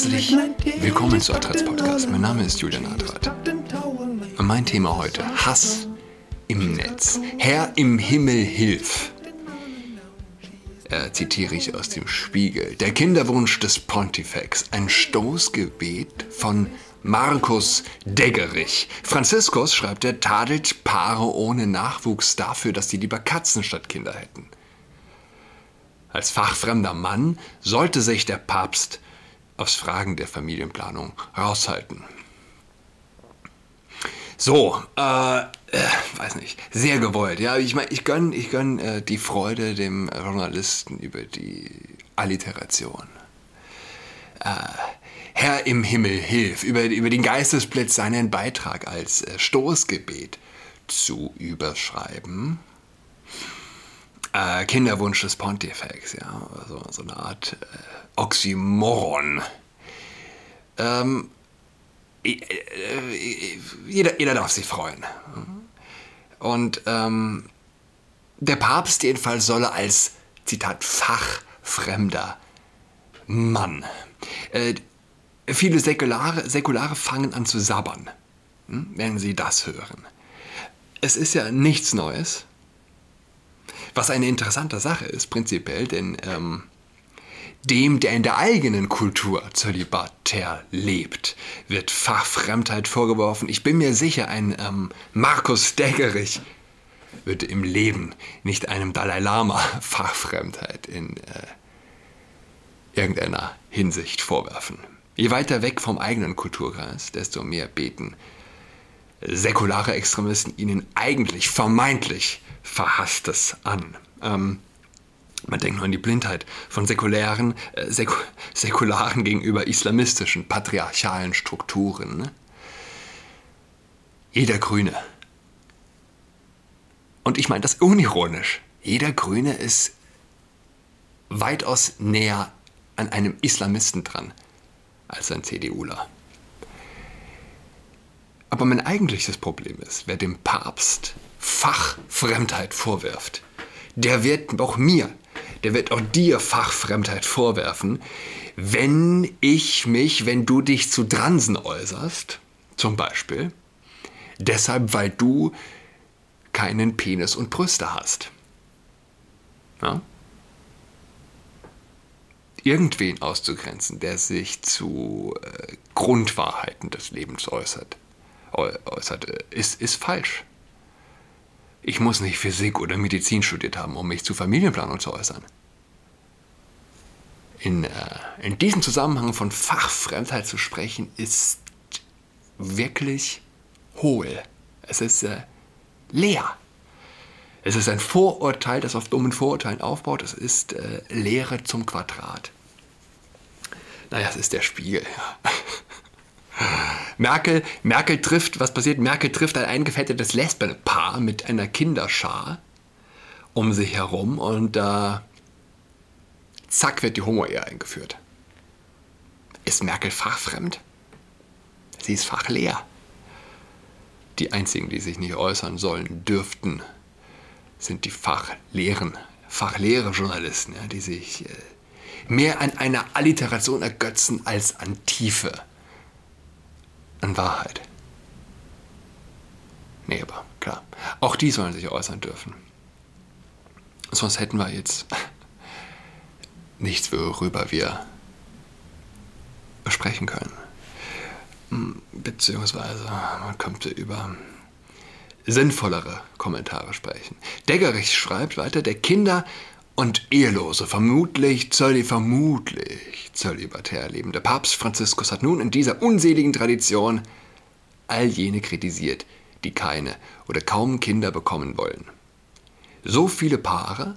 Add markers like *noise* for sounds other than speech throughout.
Herzlich willkommen zu Adrats Podcast. Mein Name ist Julian Adrat. Und mein Thema heute: Hass im Netz. Herr im Himmel, hilf! Äh, zitiere ich aus dem Spiegel. Der Kinderwunsch des Pontifex. Ein Stoßgebet von Markus Deggerich. Franziskus, schreibt er, tadelt Paare ohne Nachwuchs dafür, dass sie lieber Katzen statt Kinder hätten. Als fachfremder Mann sollte sich der Papst aufs Fragen der Familienplanung raushalten. So, äh, äh, weiß nicht, sehr gewollt. Ja, ich meine, ich gönne ich gönn, äh, die Freude dem Journalisten über die Alliteration. Äh, Herr im Himmel, hilf, über, über den Geistesblitz seinen Beitrag als äh, Stoßgebet zu überschreiben. Kinderwunsch des Pontifex, ja, also so eine Art Oxymoron. Ähm, jeder, jeder darf sich freuen. Und ähm, der Papst jedenfalls solle als, Zitat, fachfremder Mann. Äh, viele Säkulare, Säkulare fangen an zu sabbern, hm, wenn sie das hören. Es ist ja nichts Neues. Was eine interessante Sache ist, prinzipiell, denn ähm, dem, der in der eigenen Kultur zölibatär lebt, wird Fachfremdheit vorgeworfen. Ich bin mir sicher, ein ähm, Markus Deggerich würde im Leben nicht einem Dalai Lama *laughs* Fachfremdheit in äh, irgendeiner Hinsicht vorwerfen. Je weiter weg vom eigenen Kulturkreis, desto mehr beten säkulare Extremisten ihnen eigentlich vermeintlich Verhasstes an. Ähm, man denkt nur an die Blindheit von säkulären, äh, säku *laughs* säkularen gegenüber islamistischen, patriarchalen Strukturen. Ne? Jeder Grüne. Und ich meine das unironisch. Jeder Grüne ist weitaus näher an einem Islamisten dran als ein CDUler. Aber mein eigentliches Problem ist, wer dem Papst Fachfremdheit vorwirft, der wird auch mir, der wird auch dir Fachfremdheit vorwerfen, wenn ich mich, wenn du dich zu Transen äußerst, zum Beispiel, deshalb, weil du keinen Penis und Brüste hast. Ja? Irgendwen auszugrenzen, der sich zu äh, Grundwahrheiten des Lebens äußert, äußert ist, ist falsch. Ich muss nicht Physik oder Medizin studiert haben, um mich zu Familienplanung zu äußern. In, äh, in diesem Zusammenhang von Fachfremdheit zu sprechen, ist wirklich hohl. Es ist äh, leer. Es ist ein Vorurteil, das auf dummen Vorurteilen aufbaut. Es ist äh, Lehre zum Quadrat. Naja, es ist der Spiegel. Ja. Merkel, Merkel trifft, was passiert? Merkel trifft ein eingefettetes Lesbenpaar mit einer Kinderschar um sich herum und äh, zack wird die Homo-Ehe eingeführt. Ist Merkel fachfremd? Sie ist fachleer. Die einzigen, die sich nicht äußern sollen, dürften, sind die Fachlehren, fachleere Journalisten, ja, die sich äh, mehr an einer Alliteration ergötzen als an Tiefe an Wahrheit. Nee, aber klar. Auch die sollen sich äußern dürfen. Sonst hätten wir jetzt *laughs* nichts, worüber wir sprechen können. Hm, beziehungsweise man könnte über sinnvollere Kommentare sprechen. Deggerich schreibt weiter, der Kinder- und Ehelose, vermutlich, zölli, vermutlich zölibatär lebende Papst Franziskus hat nun in dieser unseligen Tradition all jene kritisiert, die keine oder kaum Kinder bekommen wollen. So viele Paare,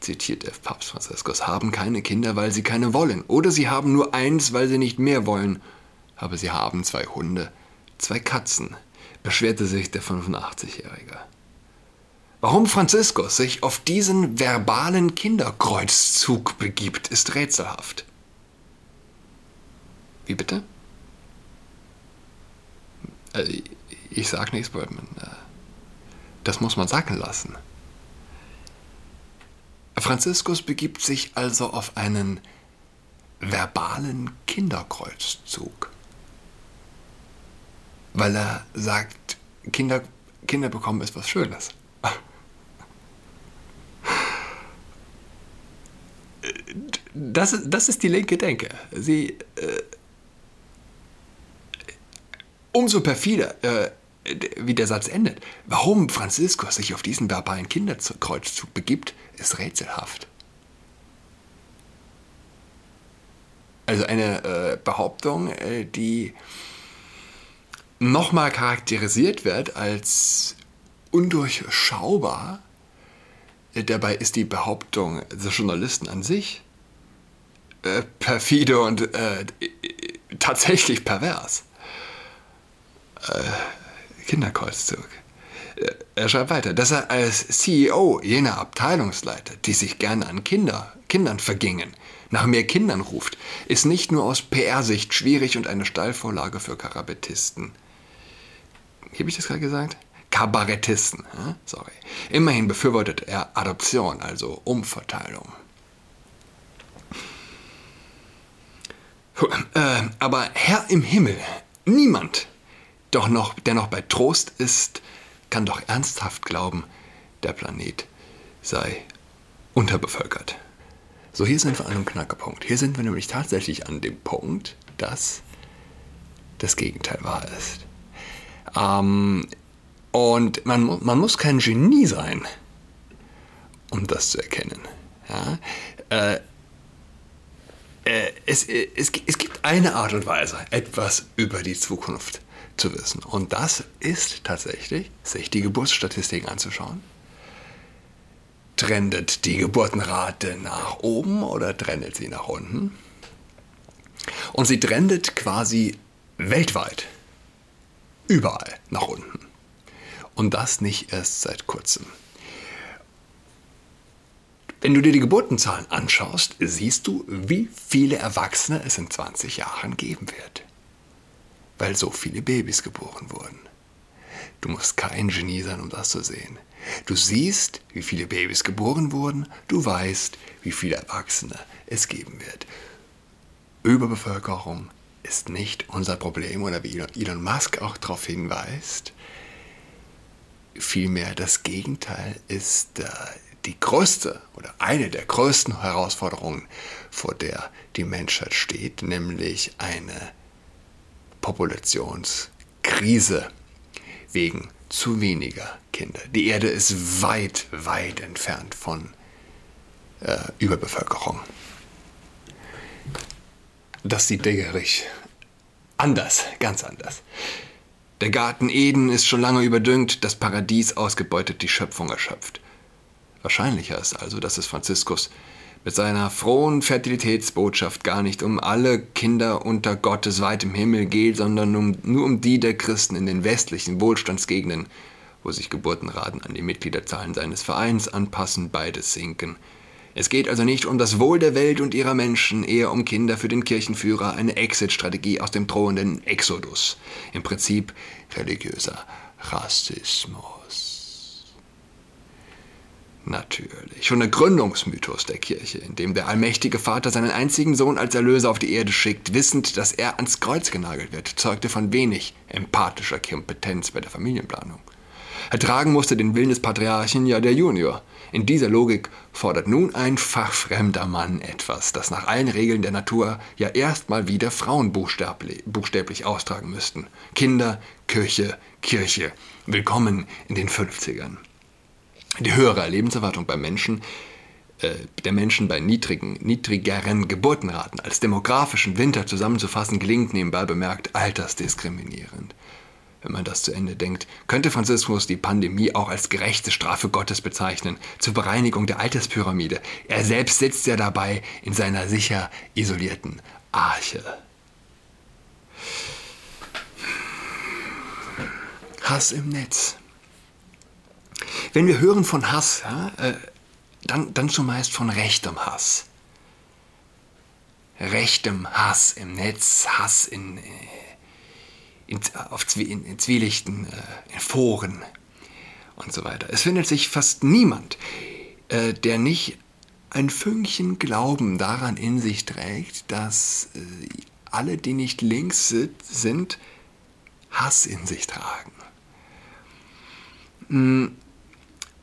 zitiert der Papst Franziskus, haben keine Kinder, weil sie keine wollen, oder sie haben nur eins, weil sie nicht mehr wollen, aber sie haben zwei Hunde, zwei Katzen, beschwerte sich der 85-Jährige. Warum Franziskus sich auf diesen verbalen Kinderkreuzzug begibt, ist rätselhaft. Wie bitte? Äh, ich sag nichts, Birdman. Äh, das muss man sagen lassen. Franziskus begibt sich also auf einen verbalen Kinderkreuzzug. Weil er sagt, Kinder, Kinder bekommen ist was Schönes. Das, das ist die linke Denke. Sie, äh, umso perfider, äh, wie der Satz endet. Warum Franziskus sich auf diesen verbalen Kinderkreuzzug begibt, ist rätselhaft. Also eine äh, Behauptung, äh, die nochmal charakterisiert wird als undurchschaubar. Äh, dabei ist die Behauptung des Journalisten an sich äh, perfide und äh, tatsächlich pervers. Äh, Kinderkreuzzug. Äh, er schreibt weiter, dass er als CEO jener Abteilungsleiter, die sich gerne an Kinder, Kindern vergingen, nach mehr Kindern ruft, ist nicht nur aus PR-Sicht schwierig und eine Steilvorlage für Kabarettisten. Habe ich das gerade gesagt? Kabarettisten, sorry. Immerhin befürwortet er Adoption, also Umverteilung. Äh, aber Herr im Himmel, niemand, doch noch, der noch bei Trost ist, kann doch ernsthaft glauben, der Planet sei unterbevölkert. So, hier sind wir an einem Knackerpunkt. Hier sind wir nämlich tatsächlich an dem Punkt, dass das Gegenteil wahr ist. Ähm, und man, man muss kein Genie sein, um das zu erkennen. Ja? Äh, äh, es, äh, es, es gibt eine Art und Weise, etwas über die Zukunft zu wissen. Und das ist tatsächlich, sich die Geburtsstatistiken anzuschauen Trendet die Geburtenrate nach oben oder trendet sie nach unten? Und sie trendet quasi weltweit, überall nach unten. Und das nicht erst seit kurzem. Wenn du dir die Geburtenzahlen anschaust, siehst du, wie viele Erwachsene es in 20 Jahren geben wird. Weil so viele Babys geboren wurden. Du musst kein Genie sein, um das zu sehen. Du siehst, wie viele Babys geboren wurden, du weißt, wie viele Erwachsene es geben wird. Überbevölkerung ist nicht unser Problem oder wie Elon Musk auch darauf hinweist. Vielmehr das Gegenteil ist äh, die größte oder eine der größten Herausforderungen, vor der die Menschheit steht, nämlich eine Populationskrise wegen zu weniger Kinder. Die Erde ist weit, weit entfernt von äh, Überbevölkerung. Das sieht Degerich anders, ganz anders. Der Garten Eden ist schon lange überdüngt, das Paradies ausgebeutet, die Schöpfung erschöpft. Wahrscheinlicher ist also, dass es Franziskus mit seiner frohen Fertilitätsbotschaft gar nicht um alle Kinder unter Gottes weitem Himmel geht, sondern um, nur um die der Christen in den westlichen Wohlstandsgegenden, wo sich Geburtenraten an die Mitgliederzahlen seines Vereins anpassen, beides sinken. Es geht also nicht um das Wohl der Welt und ihrer Menschen, eher um Kinder für den Kirchenführer, eine Exit-Strategie aus dem drohenden Exodus. Im Prinzip religiöser Rassismus. Natürlich. Schon der Gründungsmythos der Kirche, in dem der allmächtige Vater seinen einzigen Sohn als Erlöser auf die Erde schickt, wissend, dass er ans Kreuz genagelt wird, zeugte von wenig empathischer Kompetenz bei der Familienplanung. Ertragen musste den Willen des Patriarchen ja der Junior. In dieser Logik fordert nun ein fachfremder Mann etwas, das nach allen Regeln der Natur ja erstmal wieder Frauen buchstäblich, austragen müssten. Kinder, Kirche, Kirche. Willkommen in den 50ern. Die höhere Lebenserwartung beim Menschen, äh, der Menschen bei niedrigen, niedrigeren Geburtenraten als demografischen Winter zusammenzufassen, gelingt nebenbei bemerkt altersdiskriminierend. Wenn man das zu Ende denkt, könnte Franziskus die Pandemie auch als gerechte Strafe Gottes bezeichnen, zur Bereinigung der Alterspyramide. Er selbst sitzt ja dabei in seiner sicher isolierten Arche. Hass im Netz. Wenn wir hören von Hass, ja, äh, dann, dann zumeist von rechtem Hass. Rechtem Hass im Netz, Hass in, äh, in, auf Zwie, in, in Zwielichten, äh, in Foren und so weiter. Es findet sich fast niemand, der nicht ein Fünkchen Glauben daran in sich trägt, dass alle, die nicht links sind, Hass in sich tragen.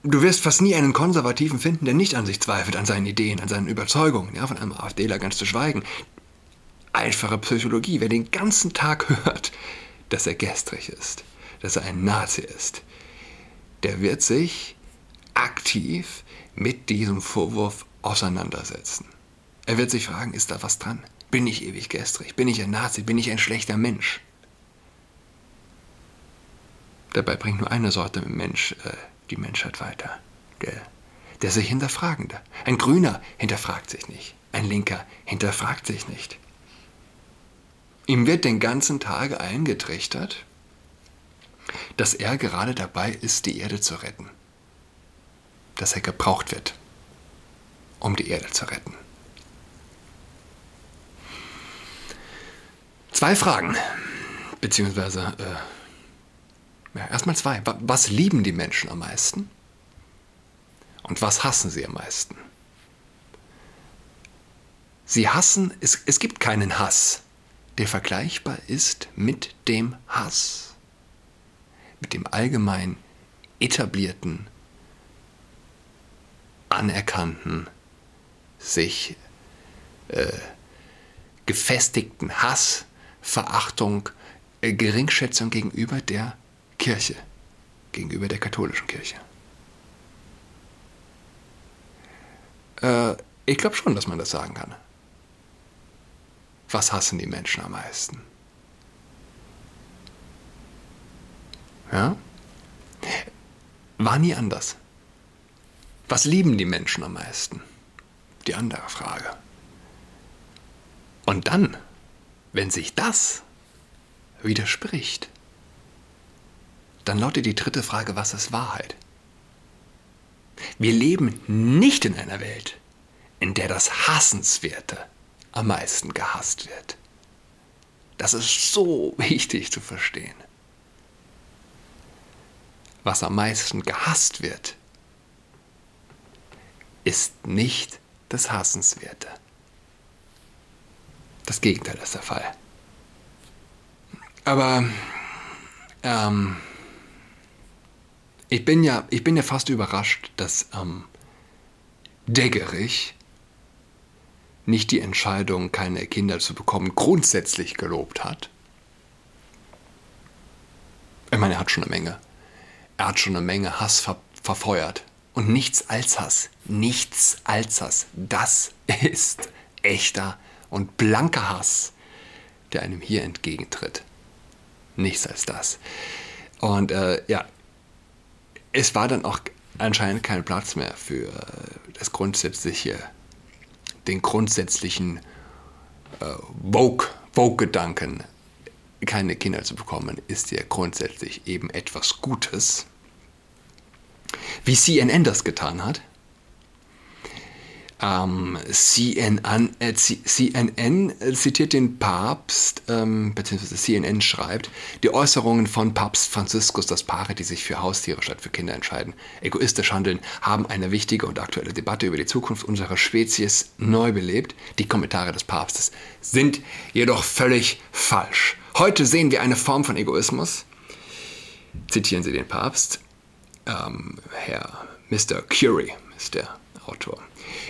Du wirst fast nie einen Konservativen finden, der nicht an sich zweifelt, an seinen Ideen, an seinen Überzeugungen, ja, von einem AfDler ganz zu schweigen. Einfache Psychologie. Wer den ganzen Tag *laughs* hört, dass er gestrig ist, dass er ein Nazi ist, der wird sich aktiv mit diesem Vorwurf auseinandersetzen. Er wird sich fragen, ist da was dran? Bin ich ewig gestrig? Bin ich ein Nazi? Bin ich ein schlechter Mensch? Dabei bringt nur eine Sorte Mensch äh, die Menschheit weiter. Der, der sich Hinterfragende. Ein Grüner hinterfragt sich nicht. Ein Linker hinterfragt sich nicht. Ihm wird den ganzen Tag eingetrichtert, dass er gerade dabei ist, die Erde zu retten. Dass er gebraucht wird, um die Erde zu retten. Zwei Fragen, beziehungsweise äh, ja, erstmal zwei. Was lieben die Menschen am meisten? Und was hassen sie am meisten? Sie hassen, es, es gibt keinen Hass, der vergleichbar ist mit dem Hass, mit dem allgemein etablierten, anerkannten, sich äh, gefestigten Hass Verachtung, äh, Geringschätzung gegenüber der Kirche, gegenüber der katholischen Kirche. Äh, ich glaube schon, dass man das sagen kann. Was hassen die Menschen am meisten? Ja? War nie anders. Was lieben die Menschen am meisten? Die andere Frage. Und dann wenn sich das widerspricht, dann lautet die dritte Frage, was ist Wahrheit? Wir leben nicht in einer Welt, in der das Hassenswerte am meisten gehasst wird. Das ist so wichtig zu verstehen. Was am meisten gehasst wird, ist nicht das Hassenswerte. Das Gegenteil ist der Fall. Aber ähm, ich, bin ja, ich bin ja fast überrascht, dass ähm, Deggerich nicht die Entscheidung, keine Kinder zu bekommen, grundsätzlich gelobt hat. Ich meine, er hat schon eine Menge. Er hat schon eine Menge Hass ver verfeuert. Und nichts als Hass. Nichts als Hass. Das *laughs* ist echter und blanker Hass, der einem hier entgegentritt. Nichts als das. Und äh, ja, es war dann auch anscheinend kein Platz mehr für das grundsätzliche, den grundsätzlichen äh, Vogue-Gedanken, keine Kinder zu bekommen, ist ja grundsätzlich eben etwas Gutes. Wie CNN das getan hat, ähm, CNN, äh, CNN, zitiert den Papst, ähm, beziehungsweise CNN schreibt, die Äußerungen von Papst Franziskus, dass Paare, die sich für Haustiere statt für Kinder entscheiden, egoistisch handeln, haben eine wichtige und aktuelle Debatte über die Zukunft unserer Spezies neu belebt. Die Kommentare des Papstes sind jedoch völlig falsch. Heute sehen wir eine Form von Egoismus. Zitieren Sie den Papst. Ähm, Herr Mr. Curie ist der Autor.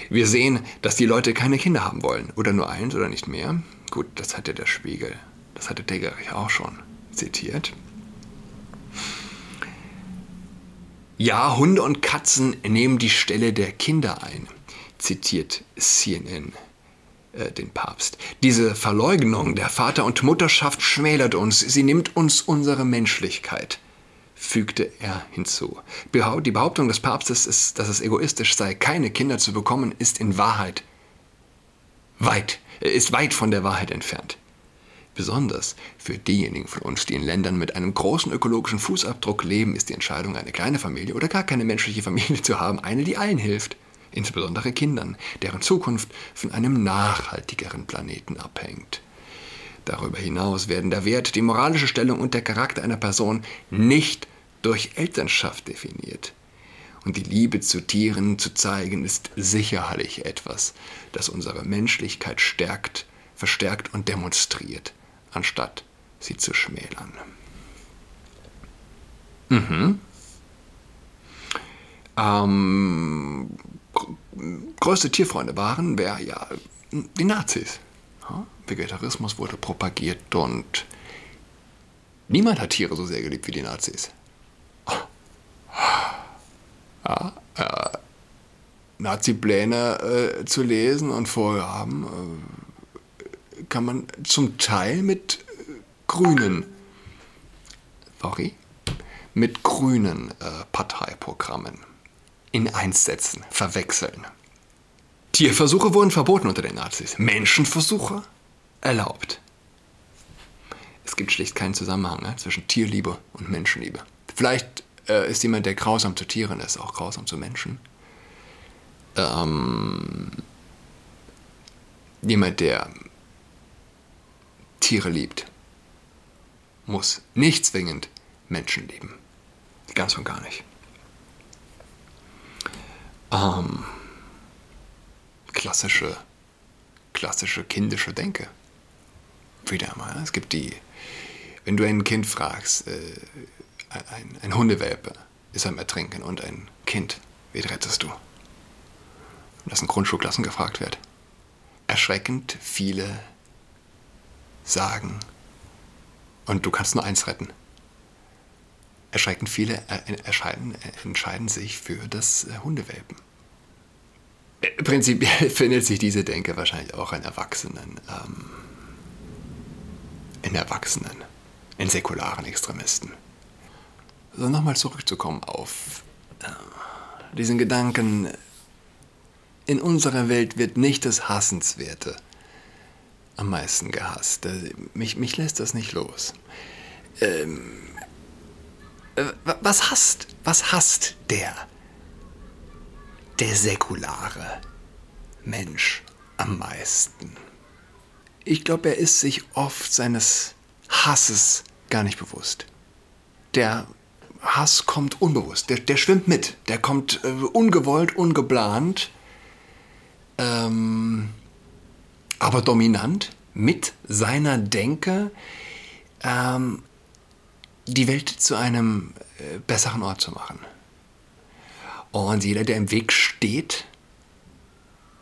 Wir sehen, dass die Leute keine Kinder haben wollen. Oder nur eins oder nicht mehr. Gut, das hatte der Spiegel, das hatte Degerich auch schon zitiert. Ja, Hunde und Katzen nehmen die Stelle der Kinder ein, zitiert CNN äh, den Papst. Diese Verleugnung der Vater- und Mutterschaft schmälert uns, sie nimmt uns unsere Menschlichkeit fügte er hinzu. Die Behauptung des Papstes, ist, dass es egoistisch sei, keine Kinder zu bekommen, ist in Wahrheit weit, ist weit von der Wahrheit entfernt. Besonders für diejenigen von uns, die in Ländern mit einem großen ökologischen Fußabdruck leben, ist die Entscheidung, eine kleine Familie oder gar keine menschliche Familie zu haben, eine, die allen hilft, insbesondere Kindern, deren Zukunft von einem nachhaltigeren Planeten abhängt. Darüber hinaus werden der Wert, die moralische Stellung und der Charakter einer Person nicht durch Elternschaft definiert. Und die Liebe zu Tieren zu zeigen, ist sicherlich etwas, das unsere Menschlichkeit stärkt, verstärkt und demonstriert, anstatt sie zu schmälern. Mhm. Ähm, größte Tierfreunde waren, wer ja, die Nazis. Vegetarismus wurde propagiert und niemand hat Tiere so sehr geliebt wie die Nazis. Ja, äh, Nazi-Pläne äh, zu lesen und Vorgaben äh, kann man zum Teil mit grünen, sorry, mit grünen äh, Parteiprogrammen in eins setzen, verwechseln. Tierversuche wurden verboten unter den Nazis, Menschenversuche erlaubt. Es gibt schlicht keinen Zusammenhang ne, zwischen Tierliebe und Menschenliebe. Vielleicht äh, ist jemand, der grausam zu Tieren ist, auch grausam zu Menschen. Ähm, jemand, der Tiere liebt, muss nicht zwingend Menschen lieben. Ganz und gar nicht. Ähm, klassische, klassische kindische Denke. Wieder mal. Es gibt die, wenn du ein Kind fragst, äh, ein, ein Hundewelpe ist am Ertrinken und ein Kind, wie rettest du? Und das in Grundschulklassen gefragt wird. Erschreckend viele sagen, und du kannst nur eins retten. Erschreckend viele entscheiden, entscheiden sich für das äh, Hundewelpen. Äh, prinzipiell *laughs* findet sich diese Denke wahrscheinlich auch in Erwachsenen, ähm, in Erwachsenen, in säkularen Extremisten. Also nochmal zurückzukommen auf äh, diesen Gedanken, in unserer Welt wird nicht das Hassenswerte am meisten gehasst. Äh, mich, mich lässt das nicht los. Ähm, äh, was hasst, was hasst der, der säkulare Mensch am meisten? Ich glaube, er ist sich oft seines Hasses gar nicht bewusst. Der Hass kommt unbewusst, der, der schwimmt mit, der kommt äh, ungewollt, ungeplant, ähm, aber dominant mit seiner Denke ähm, die Welt zu einem äh, besseren Ort zu machen. Und jeder, der im Weg steht,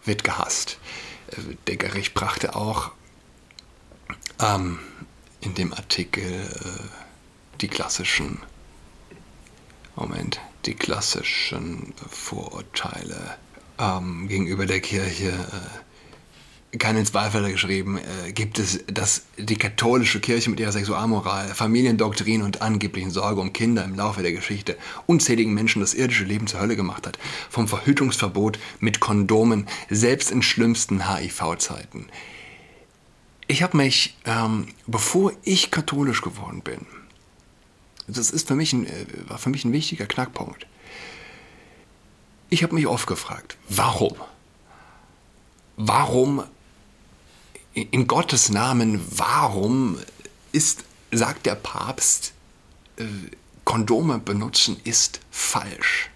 wird gehasst. Äh, der Gericht brachte auch ähm, in dem Artikel äh, die klassischen Moment, die klassischen Vorurteile ähm, gegenüber der Kirche äh, keinen Zweifel geschrieben, äh, gibt es, dass die katholische Kirche mit ihrer Sexualmoral, Familiendoktrin und angeblichen Sorge um Kinder im Laufe der Geschichte unzähligen Menschen das irdische Leben zur Hölle gemacht hat. Vom Verhütungsverbot mit Kondomen, selbst in schlimmsten HIV-Zeiten. Ich habe mich, ähm, bevor ich katholisch geworden bin, das ist für mich ein, äh, war für mich ein wichtiger Knackpunkt. Ich habe mich oft gefragt, warum? Warum, in Gottes Namen, warum ist, sagt der Papst, äh, Kondome benutzen ist falsch?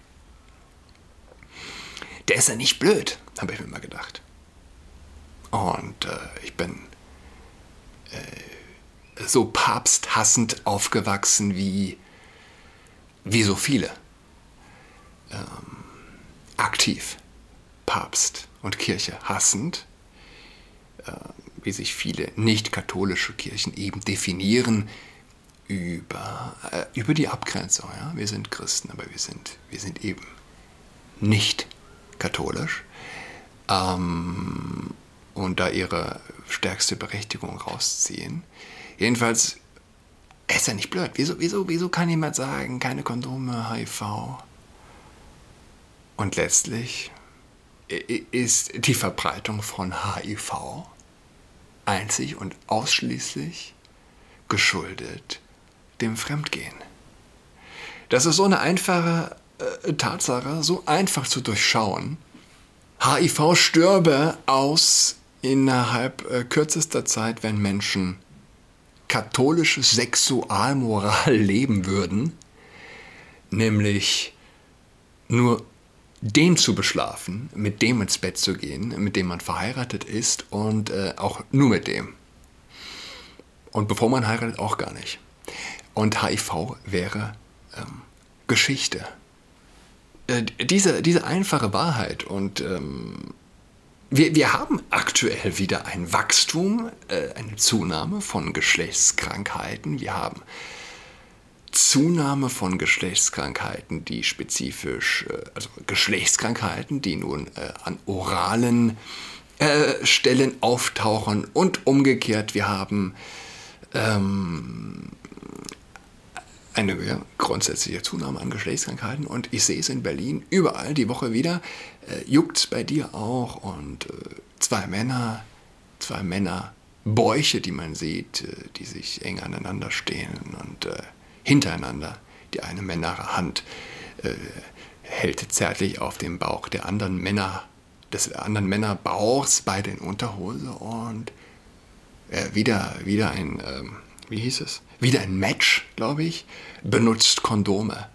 Der ist ja nicht blöd, habe ich mir mal gedacht. Und äh, ich bin äh, so papsthassend aufgewachsen wie, wie so viele. Ähm, aktiv Papst und Kirche hassend, äh, wie sich viele nicht-katholische Kirchen eben definieren über, äh, über die Abgrenzung. Ja? Wir sind Christen, aber wir sind, wir sind eben nicht katholisch. Ähm, und da ihre stärkste Berechtigung rausziehen. Jedenfalls, ist ja nicht blöd. Wieso, wieso, wieso kann jemand sagen, keine Kondome, HIV? Und letztlich ist die Verbreitung von HIV einzig und ausschließlich geschuldet dem Fremdgehen. Das ist so eine einfache äh, Tatsache, so einfach zu durchschauen. HIV stürbe aus innerhalb äh, kürzester Zeit, wenn Menschen katholische Sexualmoral *laughs* leben würden, nämlich nur den zu beschlafen, mit dem ins Bett zu gehen, mit dem man verheiratet ist und äh, auch nur mit dem. Und bevor man heiratet, auch gar nicht. Und HIV wäre ähm, Geschichte. Äh, diese, diese einfache Wahrheit und ähm, wir, wir haben aktuell wieder ein Wachstum, äh, eine Zunahme von Geschlechtskrankheiten. Wir haben Zunahme von Geschlechtskrankheiten, die spezifisch, äh, also Geschlechtskrankheiten, die nun äh, an oralen äh, Stellen auftauchen und umgekehrt, wir haben ähm, eine ja, grundsätzliche Zunahme an Geschlechtskrankheiten und ich sehe es in Berlin überall die Woche wieder. Äh, Juckt es bei dir auch und äh, zwei Männer, zwei Männer, Bäuche, die man sieht, äh, die sich eng aneinander stehen und äh, hintereinander. Die eine Männerhand äh, hält zärtlich auf dem Bauch der anderen Männer, des anderen Männerbauchs bei den Unterhose und äh, wieder, wieder ein, ähm, wie hieß es? Wieder ein Match, glaube ich, benutzt Kondome.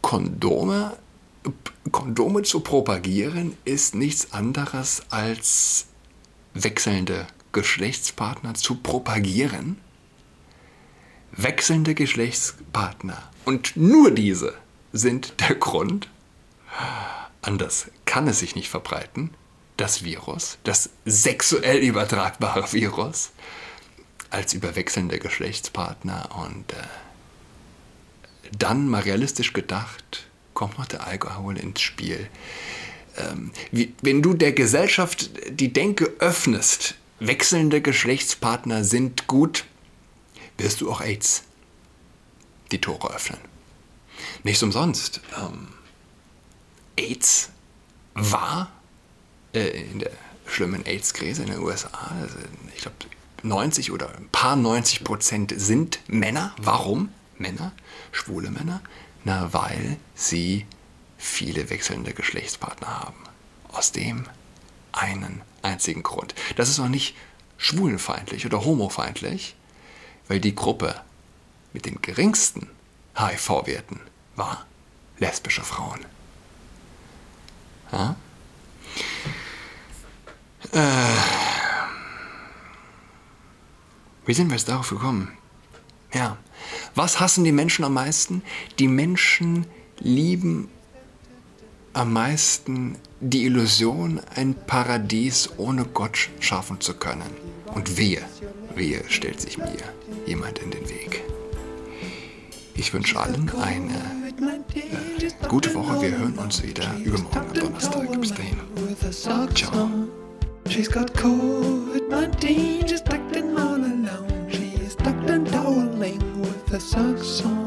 Kondome, Kondome zu propagieren ist nichts anderes als wechselnde Geschlechtspartner zu propagieren wechselnde Geschlechtspartner. Und nur diese sind der Grund, anders kann es sich nicht verbreiten, das Virus, das sexuell übertragbare Virus, als über wechselnde Geschlechtspartner. Und äh, dann mal realistisch gedacht, kommt noch der Alkohol ins Spiel. Ähm, wie, wenn du der Gesellschaft die Denke öffnest, wechselnde Geschlechtspartner sind gut, wirst du auch AIDS die Tore öffnen. Nicht umsonst. Ähm, AIDS war äh, in der schlimmen AIDS-Krise in den USA, also ich glaube 90 oder ein paar 90 Prozent sind Männer. Warum Männer? Schwule Männer? Na, weil sie viele wechselnde Geschlechtspartner haben. Aus dem einen einzigen Grund. Das ist auch nicht schwulenfeindlich oder homofeindlich, weil die Gruppe mit den geringsten HIV-Werten war lesbische Frauen. Ja? Äh, wie sind wir jetzt darauf gekommen? Ja. Was hassen die Menschen am meisten? Die Menschen lieben am meisten die Illusion, ein Paradies ohne Gott schaffen zu können. Und wehe, wehe stellt sich mir jemand in den Weg. Ich wünsche allen eine äh, gute Woche. Wir hören uns wieder übermorgen am Donnerstag. Bis dahin. Ciao. She's got COVID-19, she's tucked in all alone. She's tucked and toweling with a sock song.